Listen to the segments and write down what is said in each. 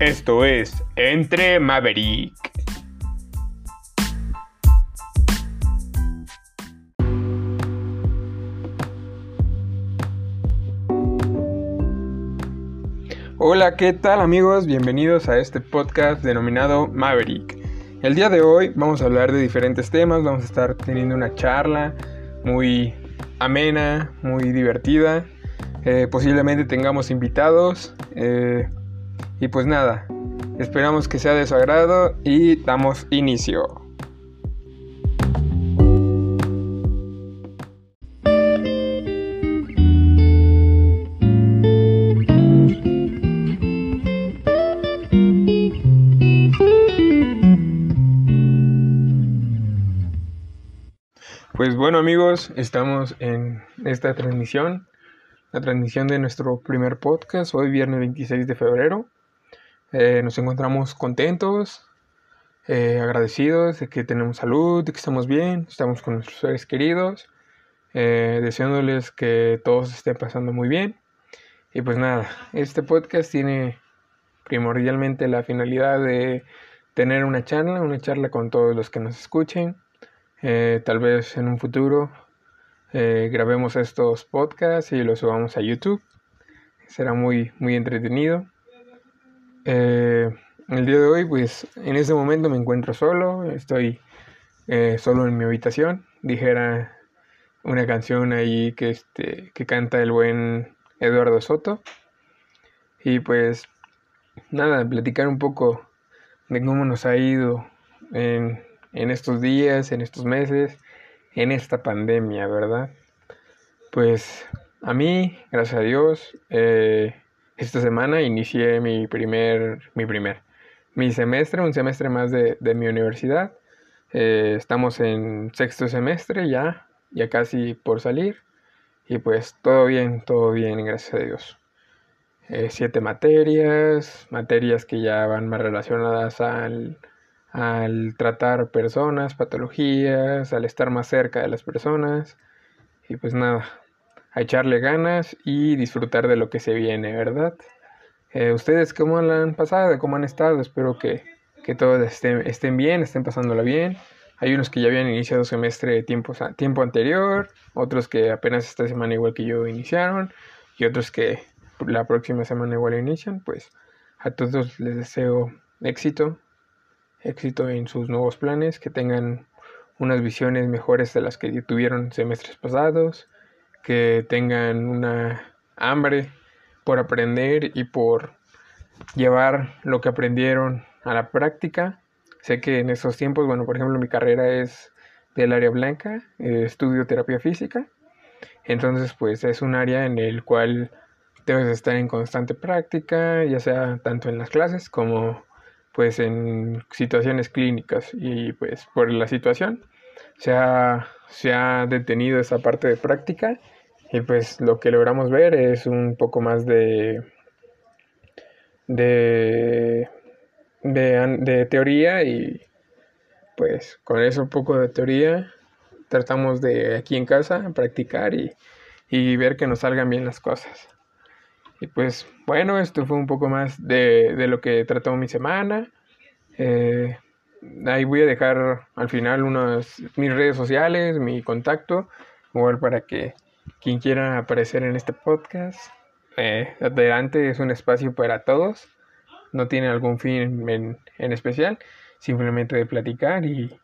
Esto es Entre Maverick. Hola, ¿qué tal amigos? Bienvenidos a este podcast denominado Maverick. El día de hoy vamos a hablar de diferentes temas, vamos a estar teniendo una charla muy amena, muy divertida. Eh, posiblemente tengamos invitados. Eh, y pues nada, esperamos que sea de su agrado y damos inicio. Pues bueno amigos, estamos en esta transmisión, la transmisión de nuestro primer podcast, hoy viernes 26 de febrero. Eh, nos encontramos contentos, eh, agradecidos de que tenemos salud, de que estamos bien, estamos con nuestros seres queridos, eh, deseándoles que todos estén pasando muy bien. Y pues nada, este podcast tiene primordialmente la finalidad de tener una charla, una charla con todos los que nos escuchen. tal vez en un futuro grabemos estos podcasts y los subamos a YouTube. Será muy, muy entretenido. Eh, el día de hoy, pues en este momento me encuentro solo, estoy eh, solo en mi habitación, dijera una canción ahí que, este, que canta el buen Eduardo Soto. Y pues nada, platicar un poco de cómo nos ha ido en, en estos días, en estos meses, en esta pandemia, ¿verdad? Pues a mí, gracias a Dios, eh, esta semana inicié mi primer, mi primer, mi semestre, un semestre más de, mi universidad. Eh, estamos en sexto semestre ya, ya casi por salir. Y pues todo bien, todo bien, gracias a Dios. Eh, siete materias, materias que ya van más relacionadas al, al tratar personas, patologías, al estar más cerca de las personas. Y pues nada, a echarle ganas y disfrutar de lo que se viene, ¿verdad? Eh, ¿Ustedes cómo han pasado? ¿Cómo han estado? Espero que, todos estén, estén, bien, estén pasándola bien. Hay unos que ya habían iniciado semestre tiempo, tiempo anterior, otros que apenas esta semana igual que yo iniciaron y otros que la próxima semana igual inician. Pues a todos les deseo éxito, éxito en sus nuevos planes, que tengan unas visiones mejores de las que tuvieron semestres pasados, que tengan una hambre por aprender y por llevar lo que aprendieron a la práctica. Sé que en estos tiempos, bueno, por ejemplo, mi carrera es del área blanca, eh, estudio terapia física. Entonces, pues es un área en el cual debes estar en constante práctica, ya sea tanto en las clases como pues en situaciones clínicas y pues por la situación se ha, se ha detenido esa parte de práctica y pues lo que logramos ver es un poco más de, de, de, teoría y pues con eso un poco de teoría tratamos de aquí en casa practicar y, y ver que nos salgan bien las cosas. Y pues bueno, esto fue un poco más de, de lo que trató mi semana. Eh, ahí voy a dejar al final unas mis redes sociales, mi contacto, igual para que quien quiera aparecer en este podcast, eh, adelante es un espacio para todos. No tiene algún fin en, especial, simplemente de platicar y,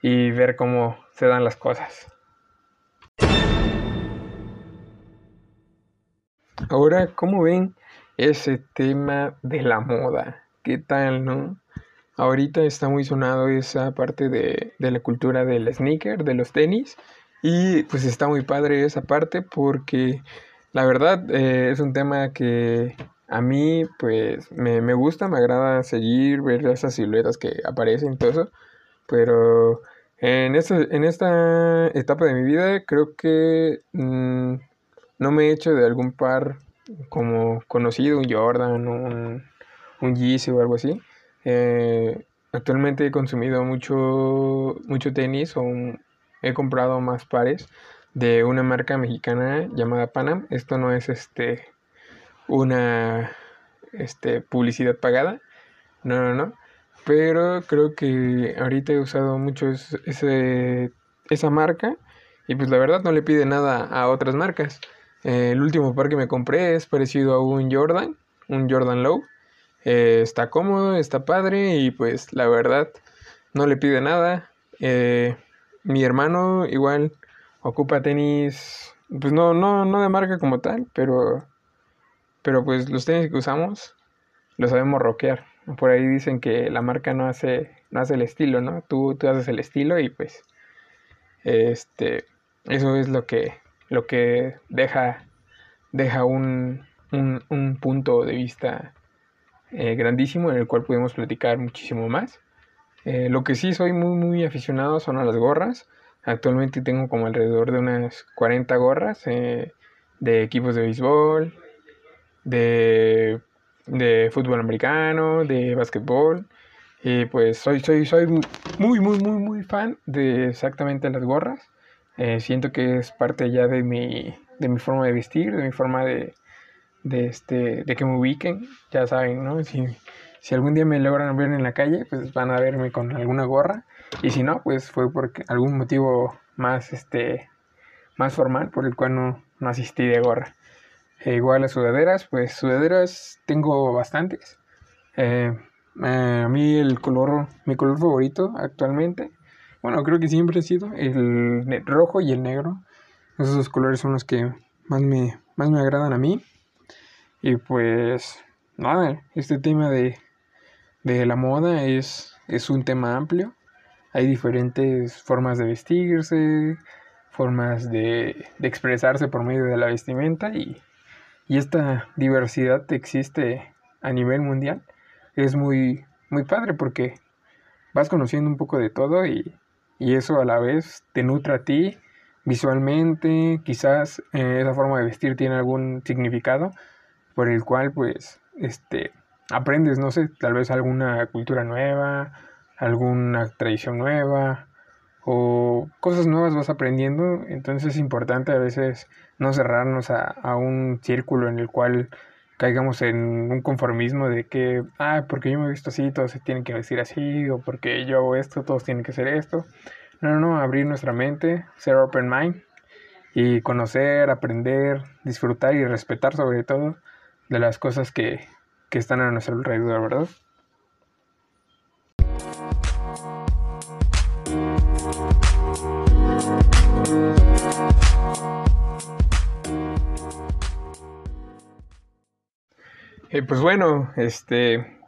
y ver cómo se dan las cosas. Ahora, ¿cómo ven ese tema de la moda? ¿Qué tal, no? Ahorita está muy sonado esa parte de, de la cultura del sneaker, de los tenis. Y pues está muy padre esa parte porque la verdad eh, es un tema que a mí pues me, gusta, me agrada seguir, ver esas siluetas que aparecen y todo eso. Pero en esta, en esta etapa de mi vida creo que mm, no me he hecho de algún par como conocido, un Jordan, un, un Yeezy o algo así. Eh, actualmente he consumido mucho, mucho tenis o un, he comprado más pares de una marca mexicana llamada Panam. Esto no es este una este, publicidad pagada. No, no, no. Pero creo que ahorita he usado mucho ese, esa marca y pues la verdad no le pide nada a otras marcas. el último par que me compré es parecido a un Jordan, un Jordan Low. Eh, está cómodo, está padre y pues la verdad no le pide nada. Eh, mi hermano igual ocupa tenis, pues no, no, no de marca como tal, pero, pero pues los tenis que usamos los sabemos rockear. Por ahí dicen que la marca no hace, no hace el estilo, ¿no? Tú, tú haces el estilo y pues este, eso es lo que, lo que deja, deja un, un, punto de vista eh, grandísimo en el cual podemos platicar muchísimo más. Eh, lo que sí soy muy muy aficionado son a las gorras. Actualmente tengo como alrededor de unas 40 gorras eh, de equipos de béisbol, de, de fútbol americano, de básquetbol. Y pues soy, soy, soy muy, muy, muy, muy fan de exactamente las gorras. Eh, siento que es parte ya de mi, de mi forma de vestir, de mi forma de, de, este, de que me ubiquen. Ya saben, ¿no? Si algún día me logran ver en la calle, pues van a verme con alguna gorra. Y si no, pues fue por algún motivo más, este, más formal por el cual no, no asistí de gorra. E igual las sudaderas, pues sudaderas tengo bastantes. Eh, eh, a mí el color, mi color favorito actualmente, bueno, creo que siempre ha sido el rojo y el negro. Esos dos colores son los que más me, más me agradan a mí. Y pues, nada, este tema de, de la moda es, es un tema amplio. Hay diferentes formas de vestirse, formas de, de expresarse por medio de la vestimenta y, y, esta diversidad existe a nivel mundial. Es muy, muy padre porque vas conociendo un poco de todo y, y eso a la vez te nutre a ti visualmente, quizás eh, esa forma de vestir tiene algún significado por el cual pues este aprendes, no sé, tal vez alguna cultura nueva, alguna tradición nueva o cosas nuevas vas aprendiendo, entonces es importante a veces no cerrarnos a, un círculo en el cual caigamos en un conformismo de que, ah, porque yo me he visto así, todos se tienen que vestir así, o porque yo hago esto, todos tienen que hacer esto. No, no, no, abrir nuestra mente, ser open mind y conocer, aprender, disfrutar y respetar sobre todo de las cosas que, que están a nuestro alrededor, ¿verdad? Eh, pues bueno, este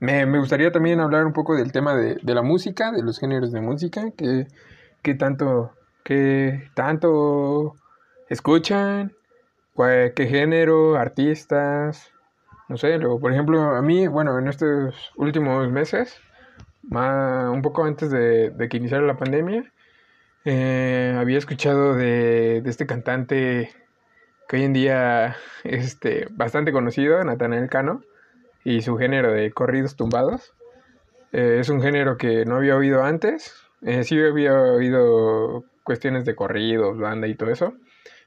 me, gustaría también hablar un poco del tema de, la música, de los géneros de música, que, que tanto, que tanto escuchan, qué género, artistas, no sé, luego, por ejemplo, a mí, bueno, en estos últimos meses, un poco antes de, que iniciara la pandemia, eh, había escuchado de, de este cantante que hoy en día es este, bastante conocido, Natanael Cano, y su género de corridos tumbados. Eh, es un género que no había oído antes. Eh, sí había oído cuestiones de corridos, banda y todo eso.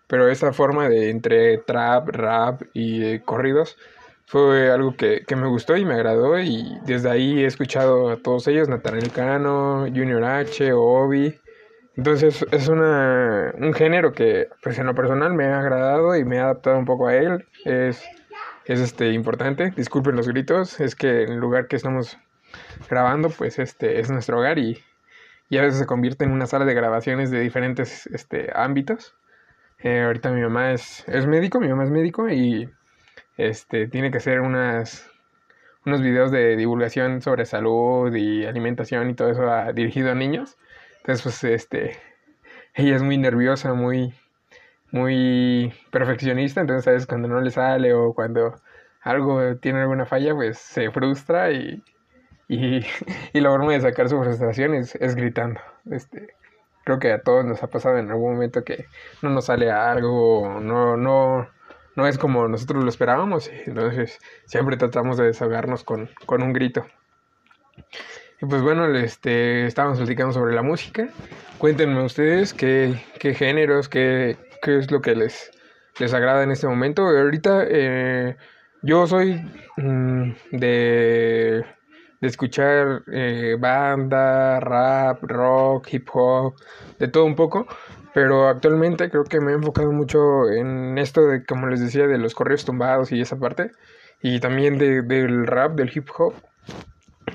Pero esa forma de entre trap, rap y eh, corridos fue algo que, que, me gustó y me agradó. Y desde ahí he escuchado a todos ellos, Natanael Cano, Junior H, Obi. Entonces es una, un género que pues en lo personal me ha agradado y me ha adaptado un poco a él. Es, es este, importante, disculpen los gritos, es que el lugar que estamos grabando pues este es nuestro hogar y, y a veces se convierte en una sala de grabaciones de diferentes este, ámbitos. Eh, ahorita mi mamá es, es médico, mi mamá es médico y este, tiene que hacer unas, unos videos de divulgación sobre salud y alimentación y todo eso dirigido a niños. Entonces, pues, este, ella es muy nerviosa, muy, muy perfeccionista, entonces, ¿sabes? Cuando no le sale o cuando algo tiene alguna falla, pues se frustra y, y, y la forma de sacar su frustración es, es, gritando. Este, creo que a todos nos ha pasado en algún momento que no nos sale algo, no, no, no es como nosotros lo esperábamos, entonces siempre tratamos de desahogarnos con, con un grito. Y pues bueno, este, estábamos platicando sobre la música. Cuéntenme ustedes qué, qué géneros, qué, qué, es lo que les, les agrada en este momento. Ahorita, eh, yo soy mm, de, de escuchar eh, banda, rap, rock, hip hop, de todo un poco, pero actualmente creo que me he enfocado mucho en esto de, como les decía, de los correos tumbados y esa parte, y también de, del rap, del hip hop.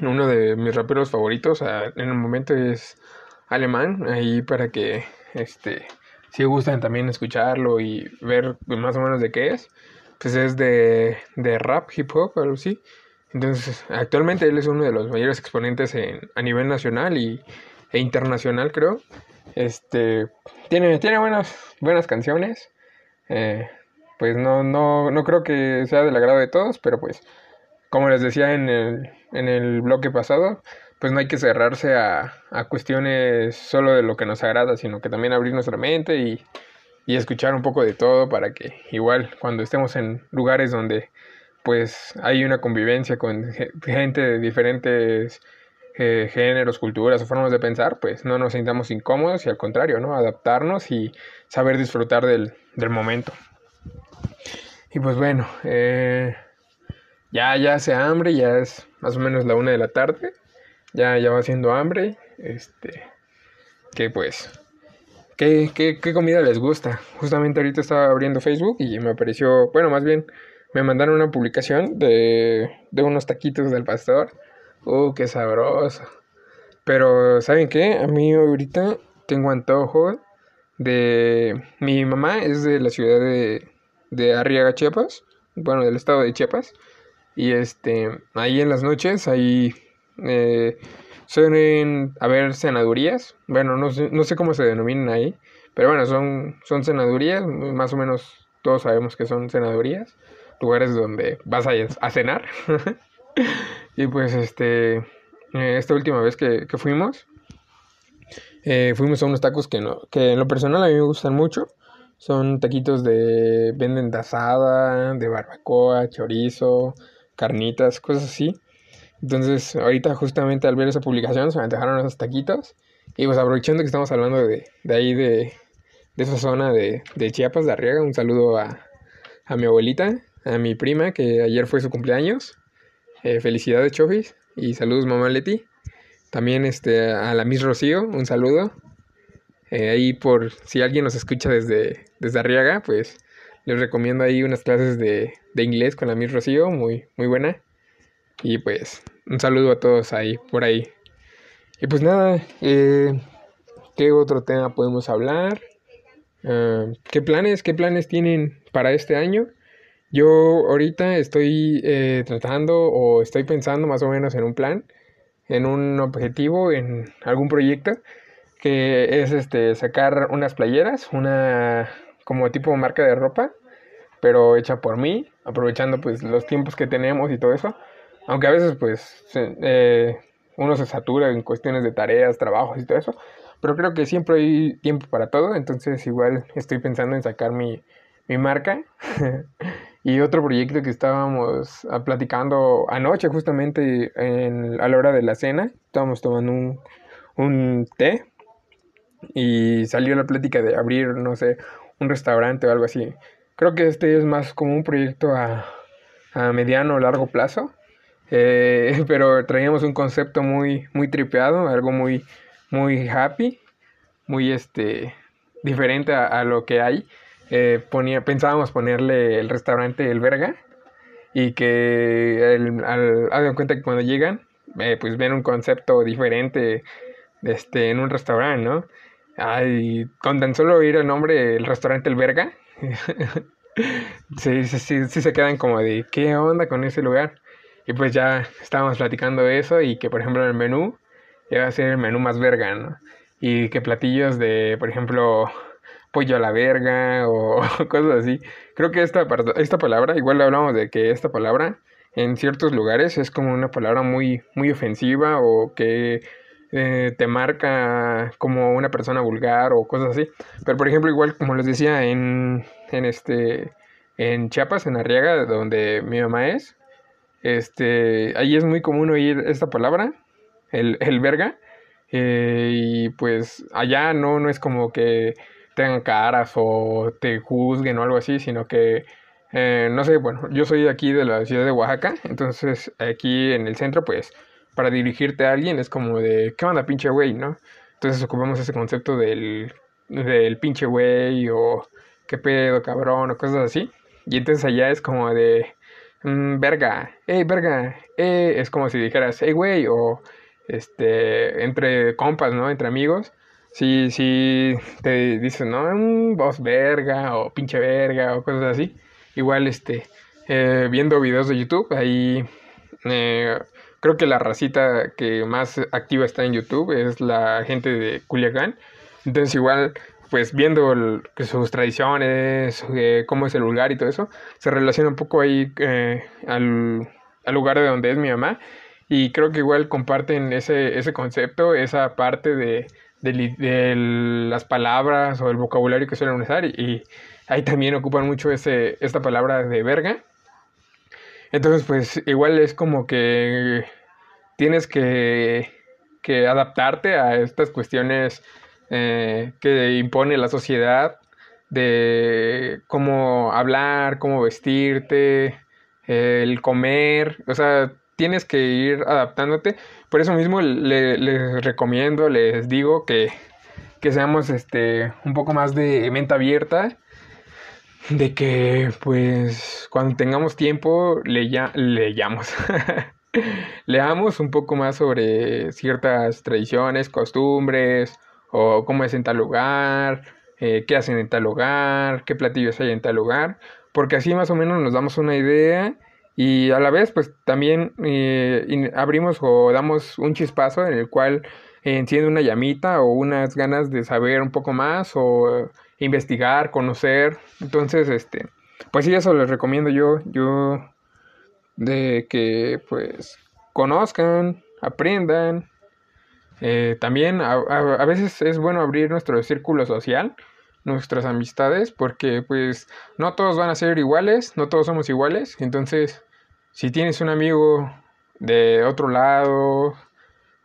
Uno de mis raperos favoritos en el momento es alemán, ahí para que, este, si gustan también escucharlo y ver más o menos de qué es, pues es de, de rap, hip hop, algo así. Entonces, actualmente él es uno de los mayores exponentes en, a nivel nacional y, e internacional, creo. Este, tiene, tiene buenas, buenas canciones. Eh, pues no, no, no creo que sea del agrado de todos, pero pues, como les decía en el, en el bloque pasado, pues no hay que cerrarse a, a cuestiones solo de lo que nos agrada, sino que también abrir nuestra mente y, y escuchar un poco de todo para que igual cuando estemos en lugares donde pues hay una convivencia con gente de diferentes eh, géneros, culturas o formas de pensar, pues no nos sintamos incómodos y al contrario, ¿no? Adaptarnos y saber disfrutar del, del momento. Y pues bueno, eh, ya, ya hace hambre, ya es más o menos la una de la tarde, ya, ya va haciendo hambre, este, que pues, ¿qué, qué, qué comida les gusta? Justamente ahorita estaba abriendo Facebook y me apareció, bueno, más bien me mandaron una publicación de, de unos taquitos del pastor. Uh, qué sabroso. Pero, ¿saben qué? A mí ahorita tengo antojo de... Mi mamá es de la ciudad de, de Arriaga, Chiapas. Bueno, del estado de Chiapas. Y este, ahí en las noches, ahí eh, suelen haber cenadurías. Bueno, no sé, no sé cómo se denominan ahí. Pero bueno, son, son cenadurías. Más o menos todos sabemos que son cenadurías lugares donde vas a, cenar. y pues este, eh, esta última vez que, fuimos, eh, fuimos a unos tacos que, no, que en lo personal a mí me gustan mucho. Son taquitos de venden de asada, de barbacoa, chorizo, carnitas, cosas así. Entonces, ahorita justamente al ver esa publicación se me antojaron esos taquitos. Y pues aprovechando que estamos hablando de, de ahí, de, de esa zona de, de Chiapas, de Arriaga, un saludo a, a mi abuelita, a mi prima, que ayer fue su cumpleaños. Eh, felicidades, Chofis. Y saludos, mamá Leti. También este, a la Miss Rocío, un saludo. Eh, ahí por si alguien nos escucha desde, desde Arriaga, pues les recomiendo ahí unas clases de, de inglés con la Miss Rocío, muy, muy buena. Y pues un saludo a todos ahí, por ahí. Y pues nada, eh, ¿qué otro tema podemos hablar? Ah, ¿Qué planes, qué planes tienen para este año? Yo ahorita estoy eh, tratando o estoy pensando más o menos en un plan, en un objetivo, en algún proyecto que es este sacar unas playeras, una como tipo marca de ropa, pero hecha por mí, aprovechando pues los tiempos que tenemos y todo eso. Aunque a veces pues eh, uno se satura en cuestiones de tareas, trabajos y todo eso, pero creo que siempre hay tiempo para todo, entonces igual estoy pensando en sacar mi, mi marca. Y otro proyecto que estábamos ah, platicando anoche, justamente en, a la hora de la cena, estábamos tomando un, un té y salió la plática de abrir, no sé, un restaurante o algo así. Creo que este es más como un proyecto a, a mediano o largo plazo, eh, pero traíamos un concepto muy, muy tripeado, algo muy, muy happy, muy este, diferente a lo que hay eh, ponía, pensábamos ponerle el restaurante El Verga y que hagan cuenta que cuando llegan, eh, pues ven un concepto diferente este, en un restaurante, ¿no? Ay, con tan solo oír el nombre el restaurante El Verga, sí, sí, sí, sí se quedan como de, ¿qué onda con ese lugar? Y pues ya estábamos platicando eso y que por ejemplo el menú iba a ser el menú más verga, ¿no? Y que platillos de, por ejemplo, pollo a la verga o cosas así. Creo que esta, esta palabra, igual hablamos de que esta palabra en ciertos lugares es como una palabra muy, muy ofensiva o que eh, te marca como una persona vulgar o cosas así. Pero por ejemplo, igual como les decía, en, en este en Chiapas, en Arriaga, donde mi mamá es, este, ahí es muy común oír esta palabra, el, el verga, eh, y pues allá no, no es como que tengan caras o te juzguen o algo así, sino que Eh, no sé, bueno, yo soy aquí de la ciudad de Oaxaca, entonces aquí en el centro, pues, para dirigirte a alguien es como de, ¿qué onda, pinche güey, no? Entonces ocupamos ese concepto del, del pinche güey o qué pedo, cabrón, o cosas así. Y entonces allá es como de, mm, verga, hey, verga, eh, es como si dijeras, hey, güey, o este, entre compas, ¿no? Entre amigos. Si, si te dicen, ¿no? Un verga o pinche verga o cosas así. Igual, este, eh, viendo videos de YouTube, ahí eh, creo que la racita que más activa está en YouTube es la gente de Culiacán. Entonces igual pues viendo sus tradiciones, eh, cómo es el lugar y todo eso, se relaciona un poco ahí eh, al, lugar de donde es mi mamá. Y creo que igual comparten ese, ese concepto, esa parte de, las palabras o el vocabulario que suelen usar. Y, ahí también ocupan mucho ese, esta palabra de verga. Entonces, pues igual es como que tienes que, que adaptarte a estas cuestiones eh, que impone la sociedad de cómo hablar, cómo vestirte, el comer, o sea, tienes que ir adaptándote. Por eso mismo les recomiendo, les digo que, que seamos este, un poco más de mente abierta, de que pues cuando tengamos tiempo le, leamos. leamos un poco más sobre ciertas tradiciones, costumbres, o cómo es en tal lugar, eh, qué hacen en tal lugar, qué platillos hay en tal lugar, porque así más o menos nos damos una idea y a la vez pues también eh, abrimos o damos un chispazo en el cual enciende una llamita o unas ganas de saber un poco más o investigar, conocer, entonces este, pues sí eso les recomiendo yo, yo de que pues conozcan, aprendan, eh, también a, a, veces es bueno abrir nuestro círculo social, nuestras amistades, porque pues no todos van a ser iguales, no todos somos iguales. Entonces, si tienes un amigo de otro lado,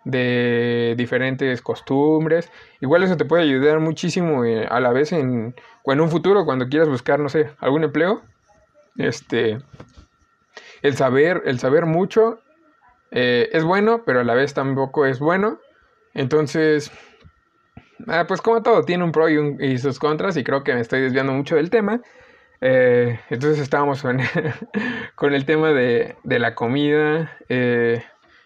de diferentes costumbres, igual eso te puede ayudar muchísimo eh, a la vez en, en un futuro, cuando quieras buscar, no sé, algún empleo. Este, el saber, el saber mucho eh, es bueno, pero a la vez tampoco es bueno. Entonces, ah, pues como todo, tiene un pro y, sus contras y creo que me estoy desviando mucho del tema. Eh, entonces estábamos con, el tema de, la comida. Eh,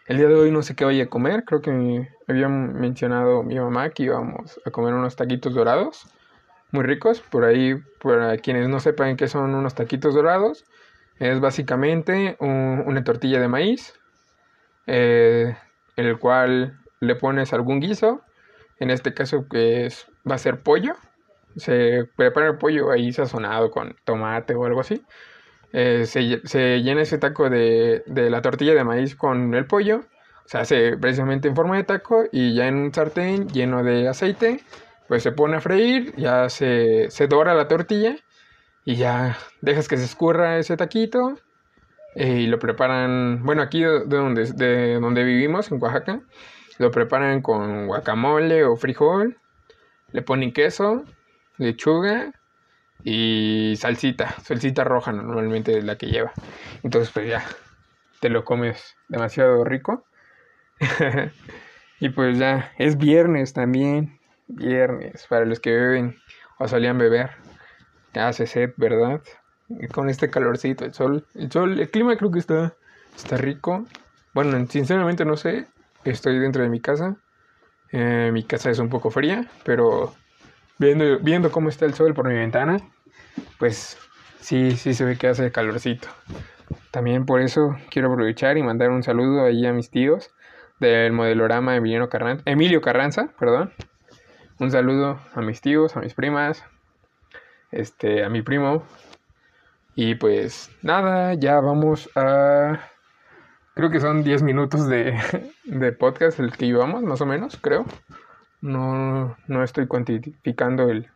el día de hoy no sé qué voy a comer. Creo que me había mencionado mi mamá que íbamos a comer unos taquitos dorados. Muy ricos. Por ahí, para quienes no sepan qué son unos taquitos dorados, es básicamente una tortilla de maíz. Eh, el cual le pones algún guiso, en este caso que es, va a ser pollo, se prepara el pollo ahí sazonado con tomate o algo así, eh, se, llena ese taco de, la tortilla de maíz con el pollo, se hace precisamente en forma de taco y ya en un sartén lleno de aceite, pues se pone a freír, ya se, se dora la tortilla y ya dejas que se escurra ese taquito y lo preparan, bueno, aquí de donde, de donde vivimos, en Oaxaca, lo preparan con guacamole o frijol. Le ponen queso, lechuga y salsita. Salsita roja normalmente es la que lleva. Entonces pues ya, te lo comes demasiado rico. y pues ya, es viernes también. Viernes, para los que beben o solían beber. Hace sed, ¿verdad? con este calorcito, el sol, el sol, el clima creo que está, está rico. Bueno, sinceramente no sé, Estoy dentro de mi casa. Eh, mi casa es un poco fría, pero viendo, viendo cómo está el sol por mi ventana, pues sí, sí se ve que hace calorcito. También por eso quiero aprovechar y mandar un saludo ahí a mis tíos del modelorama Emiliano Carranza, Emilio Carranza, perdón. Un saludo a mis tíos, a mis primas, este, a mi primo. Y pues nada, ya vamos a Creo que son 10 minutos de, podcast el que llevamos, más o menos, creo. No, no estoy cuantificando el,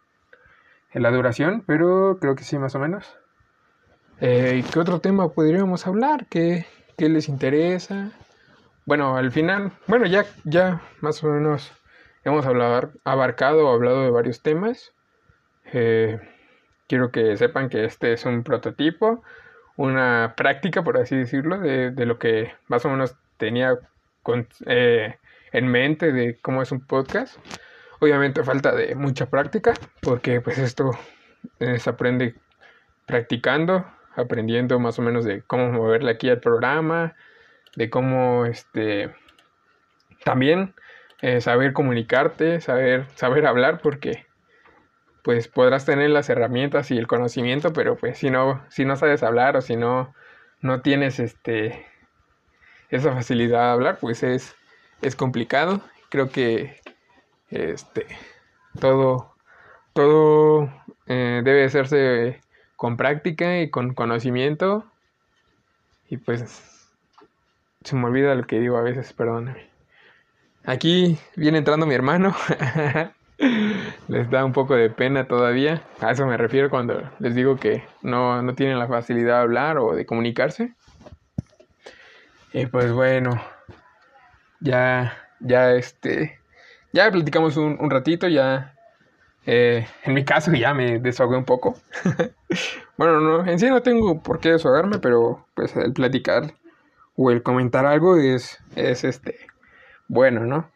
la duración, pero creo que sí, más o menos. Eh, ¿Qué otro tema podríamos hablar? ¿Qué, ¿Qué, les interesa? Bueno, al final, bueno, ya, ya más o menos hemos hablado, abarcado hablado de varios temas. Eh, quiero que sepan que este es un prototipo, una práctica, por así decirlo, de, de lo que más o menos tenía con, eh, en mente de cómo es un podcast. Obviamente falta de mucha práctica, porque pues esto se aprende practicando, aprendiendo más o menos de cómo moverle aquí al programa, de cómo este también eh, saber comunicarte, saber, saber hablar, porque pues podrás tener las herramientas y el conocimiento, pero pues si no, si no sabes hablar o si no, no tienes este esa facilidad de hablar, pues es, es complicado. Creo que este todo, todo eh, debe hacerse con práctica y con conocimiento. Y pues se me olvida lo que digo a veces, perdóname. Aquí viene entrando mi hermano. les da un poco de pena todavía. A eso me refiero cuando les digo que no, no tienen la facilidad de hablar o de comunicarse. Y pues bueno, ya, ya este, ya platicamos un, un ratito, ya, eh, en mi caso ya me desahogué un poco. bueno, no, en sí no tengo por qué desahogarme, pero pues el platicar o el comentar algo es, es este, bueno, ¿no?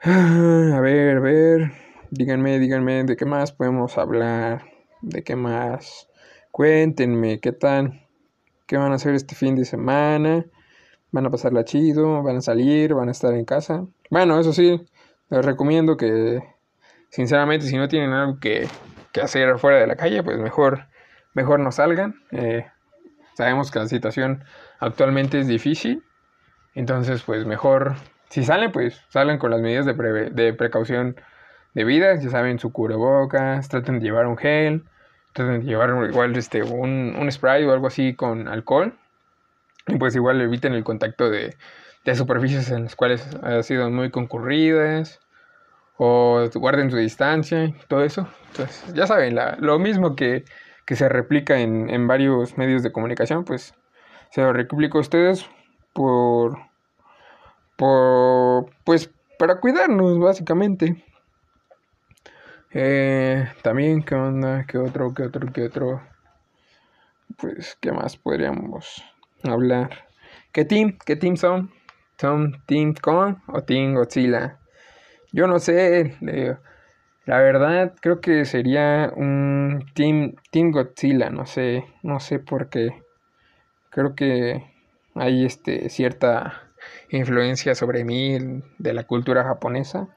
A ver, a ver. Díganme, díganme de qué más podemos hablar. De qué más. Cuéntenme qué tal. ¿Qué van a hacer este fin de semana? ¿Van a pasarla chido? ¿Van a salir? ¿Van a estar en casa? Bueno, eso sí, les recomiendo que, sinceramente, si no tienen algo que, que hacer fuera de la calle, pues mejor, mejor no salgan. Eh, sabemos que la situación actualmente es difícil. Entonces, pues mejor si salen, pues salen con las medidas de, de precaución debidas, ya saben, su cubrebocas, traten de llevar un gel, traten de llevar igual este, un, un spray o algo así con alcohol, y pues igual eviten el contacto de, de superficies en las cuales han sido muy concurridas, o guarden su distancia, y todo eso. Entonces, ya saben, lo mismo que, que se replica en, en varios medios de comunicación, pues se lo replico a ustedes por pues para cuidarnos básicamente. Eh, también, ¿qué onda? ¿Qué otro? ¿Qué otro? ¿Qué otro? Pues, ¿qué más podríamos hablar? ¿Qué team? ¿Qué team son? ¿Son Team Kong o Team Godzilla? Yo no sé. la verdad, creo que sería un Team, team Godzilla. No sé. No sé por qué. Creo que hay este, cierta influencia sobre mí de la cultura japonesa.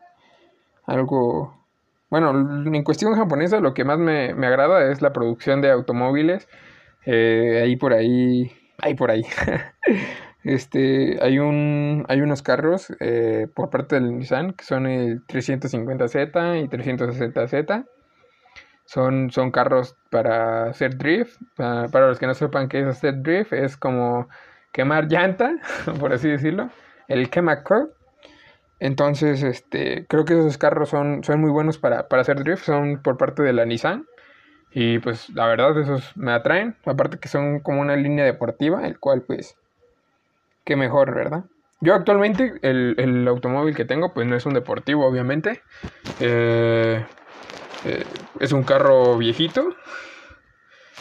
Algo, bueno, en cuestión japonesa lo que más me, agrada es la producción de automóviles. Eh, ahí por ahí, ahí por ahí. este, hay, un, hay unos carros eh, por parte del Nissan que son el 350Z y 360Z. Son, son carros para hacer drift. Para, para los que no sepan qué es hacer drift, es como quemar llanta, por así decirlo, el quema. Entonces, este, creo que esos carros son, son muy buenos para, para hacer drift, son por parte de la Nissan. Y pues la verdad esos me atraen, aparte que son como una línea deportiva, el cual pues, qué mejor, ¿verdad? Yo actualmente el, automóvil que tengo pues no es un deportivo, obviamente. Eh, eh, es un carro viejito,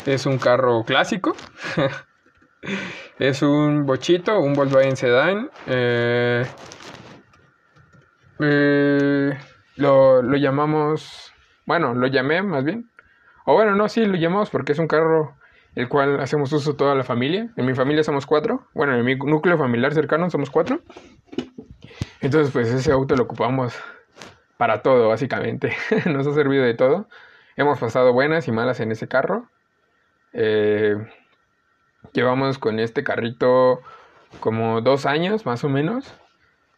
es un carro clásico. es un bochito, un Volkswagen Sedan. Eh, eh, lo, llamamos, bueno, lo llamé más bien. O bueno, no, sí, lo llamamos porque es un carro el cual hacemos uso toda la familia. En mi familia somos cuatro. Bueno, en mi núcleo familiar cercano somos cuatro. Entonces, pues ese auto lo ocupamos para todo, básicamente. Nos ha servido de todo. Hemos pasado buenas y malas en ese carro. Eh, Llevamos con este carrito como dos años más o menos.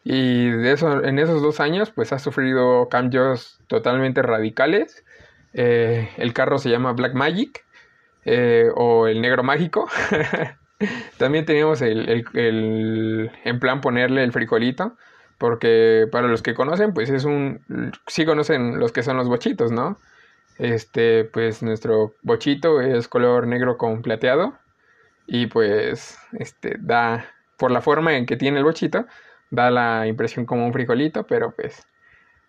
Y de eso, en esos dos años pues ha sufrido cambios totalmente radicales. Eh, el carro se llama Black Magic eh, o el negro mágico. También teníamos el, el, en plan ponerle el frijolito. Porque para los que conocen, pues es un... Sí conocen los que son los bochitos, ¿no? Este, pues nuestro bochito es color negro con plateado. Y pues, este, da, por la forma en que tiene el bochito, da la impresión como un frijolito, pero pues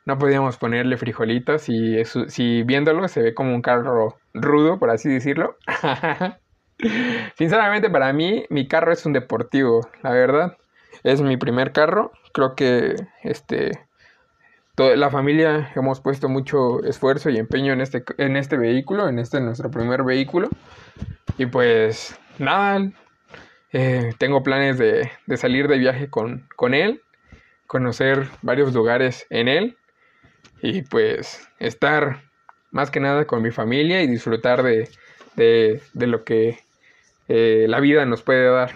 no podíamos ponerle frijolitos y si viéndolo se ve como un carro rudo, por así decirlo. Sinceramente para mí mi carro es un deportivo, la verdad. Es mi primer carro. Creo que este la familia hemos puesto mucho esfuerzo y empeño en este en este vehículo, en este nuestro primer vehículo. Y pues nada, eh, tengo planes de, salir de viaje con, con él, conocer varios lugares en él y pues estar más que nada con mi familia y disfrutar de, lo que eh, la vida nos puede dar.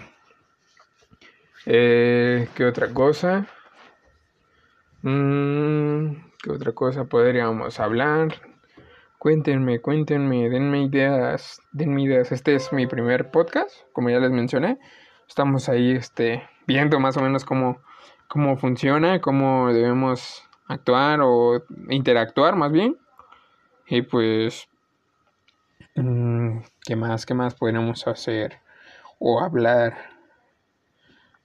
Eh, ¿Qué otra cosa? Mm, ¿Qué otra cosa podríamos hablar? Cuéntenme, cuéntenme, denme ideas, denme ideas. Este es mi primer podcast, como ya les mencioné. Estamos ahí este, viendo más o menos cómo, cómo funciona, cómo debemos actuar o interactuar más bien. Y pues, mm, ¿qué más? ¿Qué más podríamos hacer o hablar?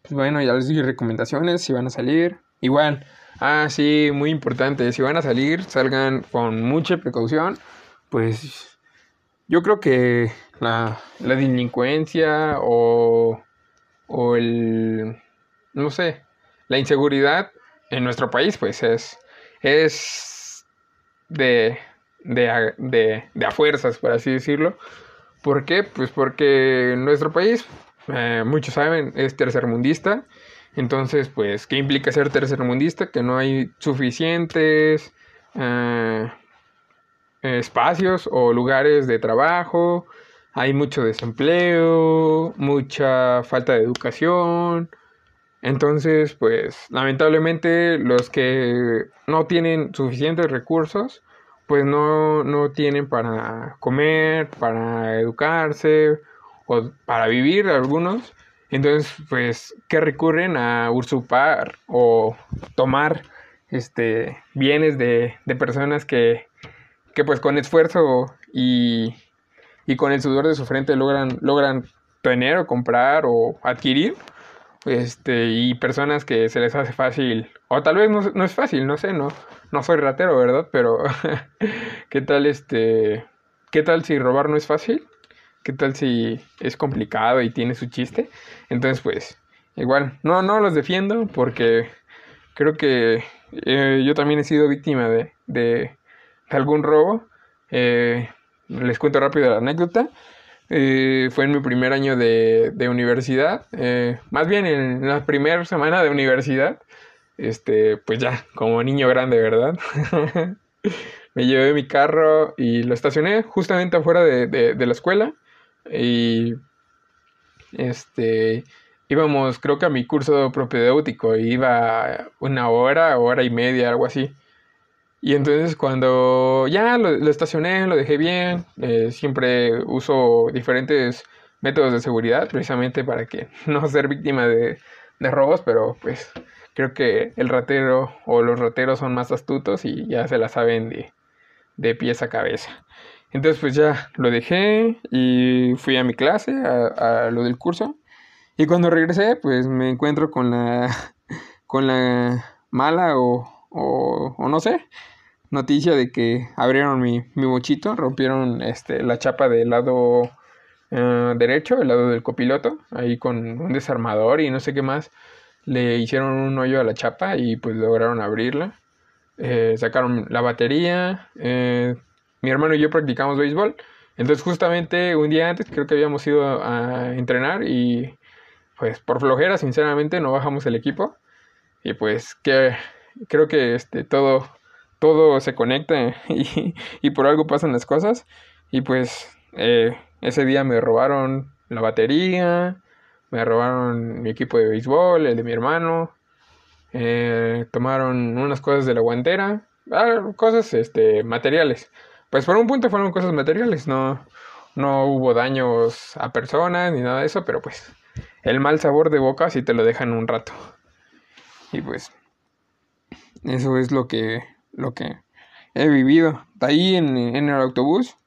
Pues bueno, ya les di recomendaciones si van a salir. Igual, Ah, sí, muy importante. Si van a salir, salgan con mucha precaución. Pues yo creo que la, delincuencia o, o el, no sé, la inseguridad en nuestro país, pues es, es de, de, de, de a fuerzas, por así decirlo. ¿Por qué? Pues porque nuestro país, eh, muchos saben, es tercermundista entonces, pues, ¿qué implica ser tercermundista? Que no hay suficientes eh, espacios o lugares de trabajo, hay mucho desempleo, mucha falta de educación. Entonces, pues, lamentablemente los que no tienen suficientes recursos, pues no, no tienen para comer, para educarse o para vivir algunos. Entonces, pues, ¿qué recurren a usurpar o tomar este, bienes de, de personas que, que, pues, con esfuerzo y, y, con el sudor de su frente logran, logran tener o comprar o adquirir? Este, y personas que se les hace fácil, o tal vez no, no es fácil, no sé, no, no soy ratero, ¿verdad? Pero, ¿qué tal este, qué tal si robar no es fácil? ¿Qué tal si es complicado y tiene su chiste? Entonces, pues, igual, no, no los defiendo porque creo que eh, yo también he sido víctima de, de, algún robo. Eh, les cuento rápido la anécdota. Eh, fue en mi primer año de, de universidad, más bien en la primera semana de universidad, este, pues ya, como niño grande, ¿verdad? Me llevé mi carro y lo estacioné justamente afuera de, de la escuela. Y este íbamos, creo que a mi curso propedéutico, iba una hora, hora y media, algo así. Y entonces cuando ya lo, estacioné, lo dejé bien, eh, siempre uso diferentes métodos de seguridad precisamente para que no ser víctima de, de robos, pero pues creo que el ratero o los rateros son más astutos y ya se la saben de, de pies a cabeza. Entonces pues ya lo dejé y fui a mi clase, a, lo del curso. Y cuando regresé pues me encuentro con la, con la mala o, o, no sé, noticia de que abrieron mi, mi mochito, rompieron este, la chapa del lado eh, derecho, el lado del copiloto, ahí con un desarmador y no sé qué más. Le hicieron un hoyo a la chapa y pues lograron abrirla. Eh, sacaron la batería, eh, mi hermano y yo practicamos béisbol. Entonces justamente un día antes creo que habíamos ido a entrenar y pues por flojera sinceramente no bajamos el equipo. Y pues que creo que este todo todo se conecta y, por algo pasan las cosas. Y pues eh, ese día me robaron la batería, me robaron mi equipo de béisbol, el de mi hermano, eh, tomaron unas cosas de la guantera, ah, cosas este, materiales. Pues por un punto fueron cosas materiales, no, no hubo daños a personas ni nada de eso, pero pues el mal sabor de boca sí te lo dejan un rato. Y pues eso es lo que, lo que he vivido. Ahí en, en el autobús,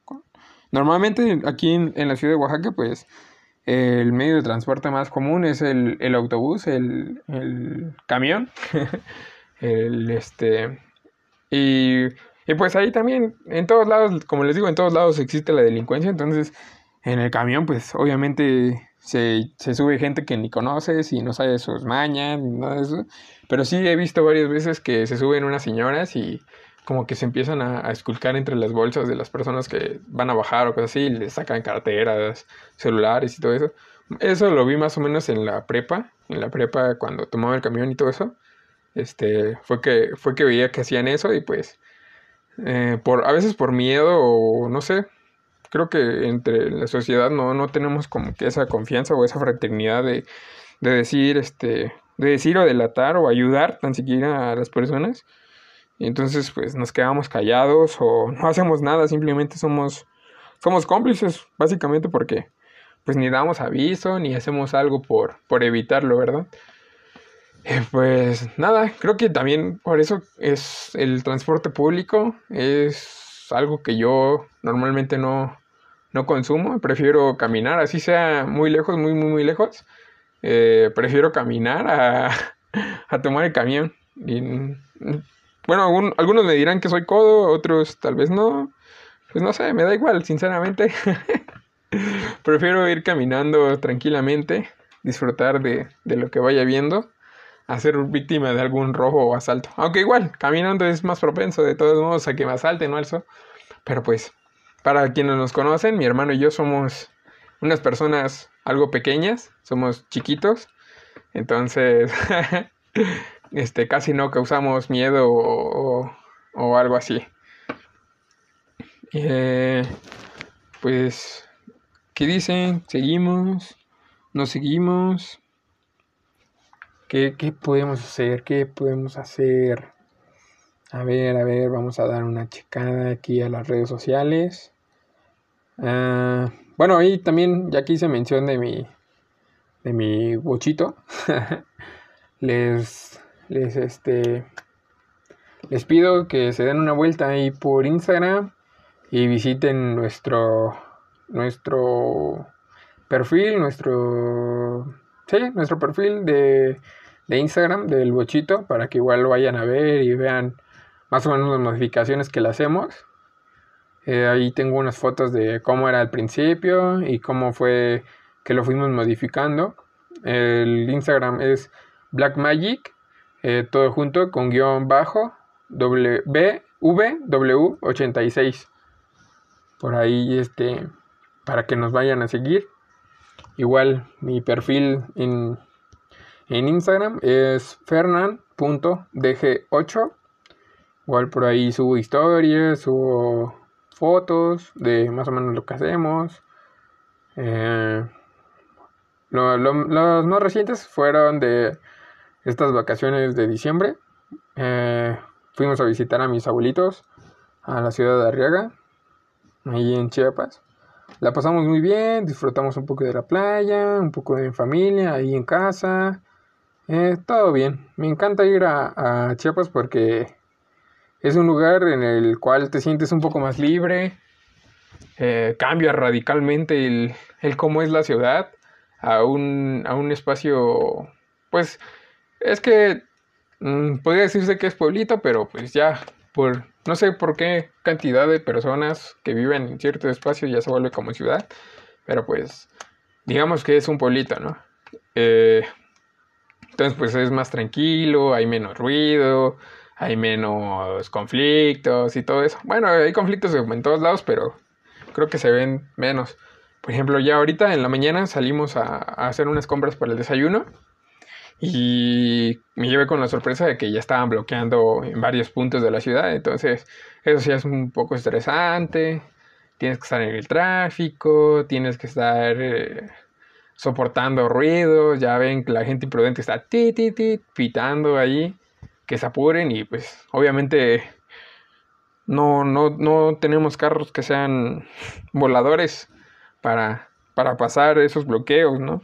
normalmente aquí en, la ciudad de Oaxaca, pues el medio de transporte más común es el, el autobús, el, el camión, el este Y, y pues ahí también, en todos lados, como les digo, en todos lados existe la delincuencia, entonces en el camión pues obviamente se, se sube gente que ni conoces y no sabe sus mañas eso. Pero sí he visto varias veces que se suben unas señoras y como que se empiezan a, a, esculcar entre las bolsas de las personas que van a bajar o cosas así, y les sacan carteras, celulares y todo eso. Eso lo vi más o menos en la prepa, en la prepa cuando tomaba el camión y todo eso. Este, fue que, fue que veía que hacían eso y pues, eh, por, a veces por miedo o no sé, creo que entre la sociedad no, no tenemos como que esa confianza o esa fraternidad de, de decir, este, de decir o delatar o ayudar tan siquiera a las personas. Y entonces pues nos quedamos callados o no hacemos nada, simplemente somos, somos cómplices, básicamente porque pues ni damos aviso ni hacemos algo por, por evitarlo, ¿verdad? Eh, pues nada, creo que también por eso es el transporte público, es algo que yo normalmente no, no consumo, prefiero caminar, así sea muy lejos, muy, muy, muy lejos, eh, prefiero caminar a, tomar el camión. Y, bueno, algunos me dirán que soy codo, otros tal vez no, pues no sé, me da igual, sinceramente. prefiero ir caminando tranquilamente, disfrutar de, de lo que vaya viendo a ser víctima de algún robo o asalto. Aunque igual, caminando es más propenso de todos modos a que me asalten o algo. Pero pues, para quienes nos conocen, mi hermano y yo somos unas personas algo pequeñas, somos chiquitos. Entonces, este, casi no causamos miedo o, o, algo así. Eh, pues, ¿qué dicen? ¿Seguimos? ¿Nos seguimos? ¿Qué, ¿Qué, podemos hacer? ¿Qué podemos hacer? A ver, a ver, vamos a dar una checada aquí a las redes sociales. Uh, bueno, ahí también, ya que hice mención de mi, de mi bochito, les, les, este, les pido que se den una vuelta ahí por Instagram y visiten nuestro, nuestro perfil, nuestro, sí, nuestro perfil de de Instagram del bochito para que igual lo vayan a ver y vean más o menos las modificaciones que le hacemos. Eh, ahí tengo unas fotos de cómo era al principio y cómo fue que lo fuimos modificando. El Instagram es Blackmagic, eh, todo junto con guion bajo WV86. Por ahí, este, para que nos vayan a seguir. Igual mi perfil en en Instagram es fernan.dg8. Igual por ahí subo historias, subo fotos de más o menos lo que hacemos. Eh, los más recientes fueron de estas vacaciones de diciembre. Eh, fuimos a visitar a mis abuelitos a la ciudad de Arriaga, ahí en Chiapas. La pasamos muy bien, disfrutamos un poco de la playa, un poco de familia, ahí en casa. Eh, todo bien. Me encanta ir a, Chiapas porque es un lugar en el cual te sientes un poco más libre. Eh, cambia radicalmente el, el, cómo es la ciudad a un, a un espacio, pues es que mm, podría decirse que es pueblito, pero pues ya por no sé por qué cantidad de personas que viven en cierto espacio ya se vuelve como ciudad, pero pues digamos que es un pueblito, ¿no? Eh, entonces, pues es más tranquilo, hay menos ruido, hay menos conflictos y todo eso. Bueno, hay conflictos en todos lados, pero creo que se ven menos. Por ejemplo, ya ahorita en la mañana salimos a, hacer unas compras para el desayuno y me llevé con la sorpresa de que ya estaban bloqueando en varios puntos de la ciudad. Entonces, eso sí es un poco estresante. Tienes que estar en el tráfico, tienes que estar... Eh, soportando ruidos, ya ven que la gente imprudente está ti, pitando ahí, que se apuren y pues obviamente no, no, no tenemos carros que sean voladores para, para pasar esos bloqueos, ¿no?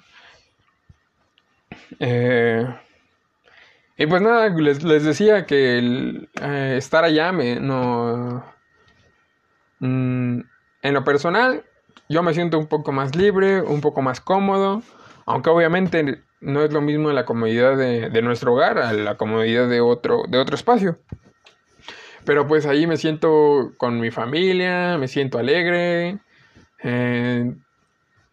Eh, y pues nada, les, decía que eh, estar allá me, no... Mm, en lo personal, yo me siento un poco más libre, un poco más cómodo, aunque obviamente no es lo mismo la comodidad de, nuestro hogar a la comodidad de otro, de otro espacio. pero pues ahí me siento con mi familia, me siento alegre. Eh,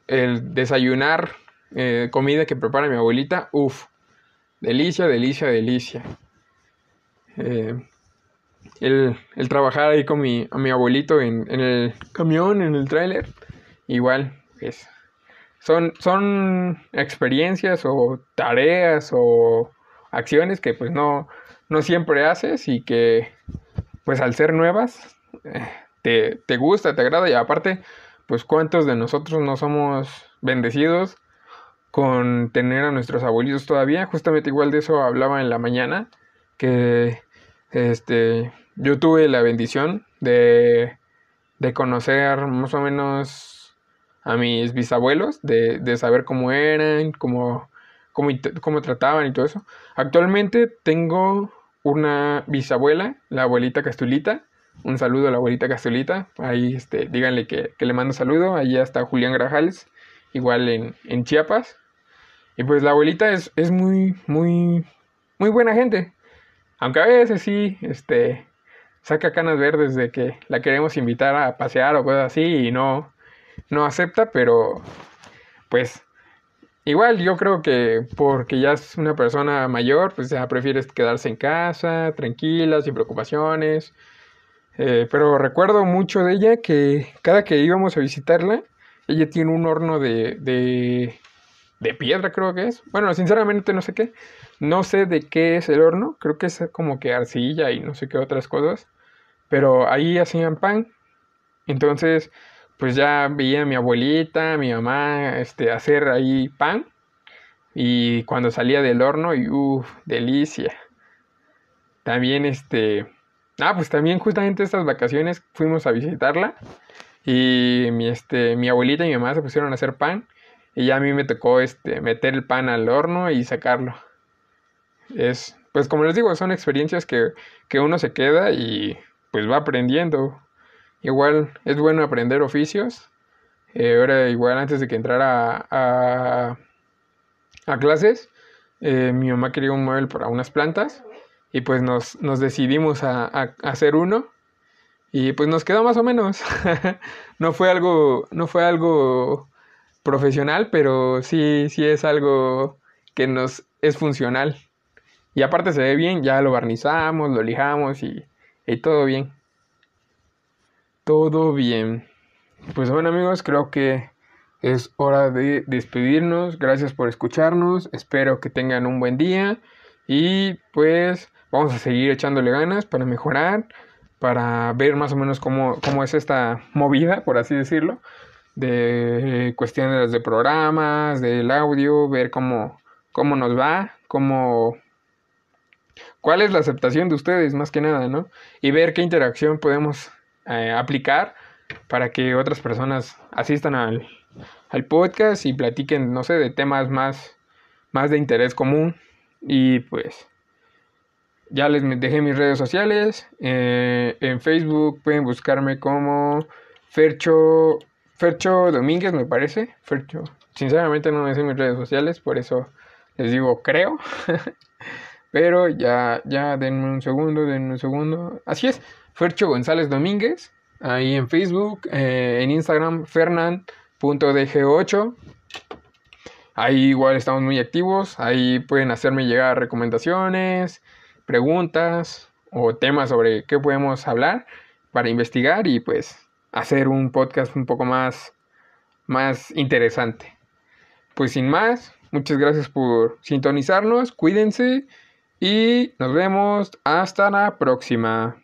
el desayunar eh, comida que prepara mi abuelita, uff, delicia, delicia, delicia. Eh, el, trabajar ahí con mi, mi abuelito en, el camión, en el tráiler, igual, es, son, son experiencias o tareas o acciones que pues no, no siempre haces y que pues al ser nuevas eh, te, te gusta, te agrada y aparte pues cuántos de nosotros no somos bendecidos con tener a nuestros abuelitos todavía. Justamente igual de eso hablaba en la mañana, que este, yo tuve la bendición de, de conocer más o menos a mis bisabuelos, de, de saber cómo eran, cómo, cómo, cómo trataban y todo eso. Actualmente tengo una bisabuela, la abuelita Castulita. Un saludo a la abuelita Castulita. Ahí este, díganle que, que le mando saludo. Allá está Julián Grajales, igual en, en Chiapas. Y pues la abuelita es, es muy, muy, muy buena gente. Aunque a veces sí, este, saca canas verdes de que la queremos invitar a pasear o cosas así y no, no acepta, pero pues igual yo creo que porque ya es una persona mayor, pues ya prefiere quedarse en casa, tranquila, sin preocupaciones. Eh, pero recuerdo mucho de ella que cada que íbamos a visitarla, ella tiene un horno de, de de piedra creo que es. Bueno, sinceramente no sé qué. No sé de qué es el horno. Creo que es como que arcilla y no sé qué otras cosas. Pero ahí hacían pan. Entonces, pues ya veía a mi abuelita, mi mamá, este, hacer ahí pan. Y cuando salía del horno, y uff, delicia. También este... Ah, pues también justamente estas vacaciones fuimos a visitarla. Y mi, este, mi abuelita y mi mamá se pusieron a hacer pan. Y ya a mí me tocó este, meter el pan al horno y sacarlo. Es, pues como les digo, son experiencias que, uno se queda y pues va aprendiendo. Igual es bueno aprender oficios. Eh, ahora igual antes de que entrara a, a, clases, eh, mi mamá quería un mueble para unas plantas y pues nos, nos decidimos a, a, hacer uno y pues nos quedó más o menos. no fue algo, no fue algo profesional, pero sí, sí es algo que nos es funcional. Y aparte se ve bien, ya lo barnizamos, lo lijamos y, y todo bien. Todo bien. Pues bueno amigos, creo que es hora de despedirnos. Gracias por escucharnos. Espero que tengan un buen día. Y pues vamos a seguir echándole ganas para mejorar, para ver más o menos cómo, cómo es esta movida, por así decirlo de cuestiones de programas, del audio, ver cómo, cómo nos va, cómo cuál es la aceptación de ustedes más que nada, ¿no? Y ver qué interacción podemos eh, aplicar para que otras personas asistan al, al, podcast y platiquen, no sé, de temas más, más de interés común. Y pues ya les dejé mis redes sociales. Eh, en Facebook pueden buscarme como Fercho Fercho Domínguez, me parece. Fercho. Sinceramente no me sé mis redes sociales, por eso les digo creo. Pero ya, ya denme un segundo, denme un segundo. Así es, Fercho González Domínguez. Ahí en Facebook, eh, en Instagram, fernand.dg8. Ahí igual estamos muy activos. Ahí pueden hacerme llegar recomendaciones, preguntas o temas sobre qué podemos hablar para investigar y pues hacer un podcast un poco más, más interesante. Pues sin más, muchas gracias por sintonizarnos, cuídense y nos vemos hasta la próxima.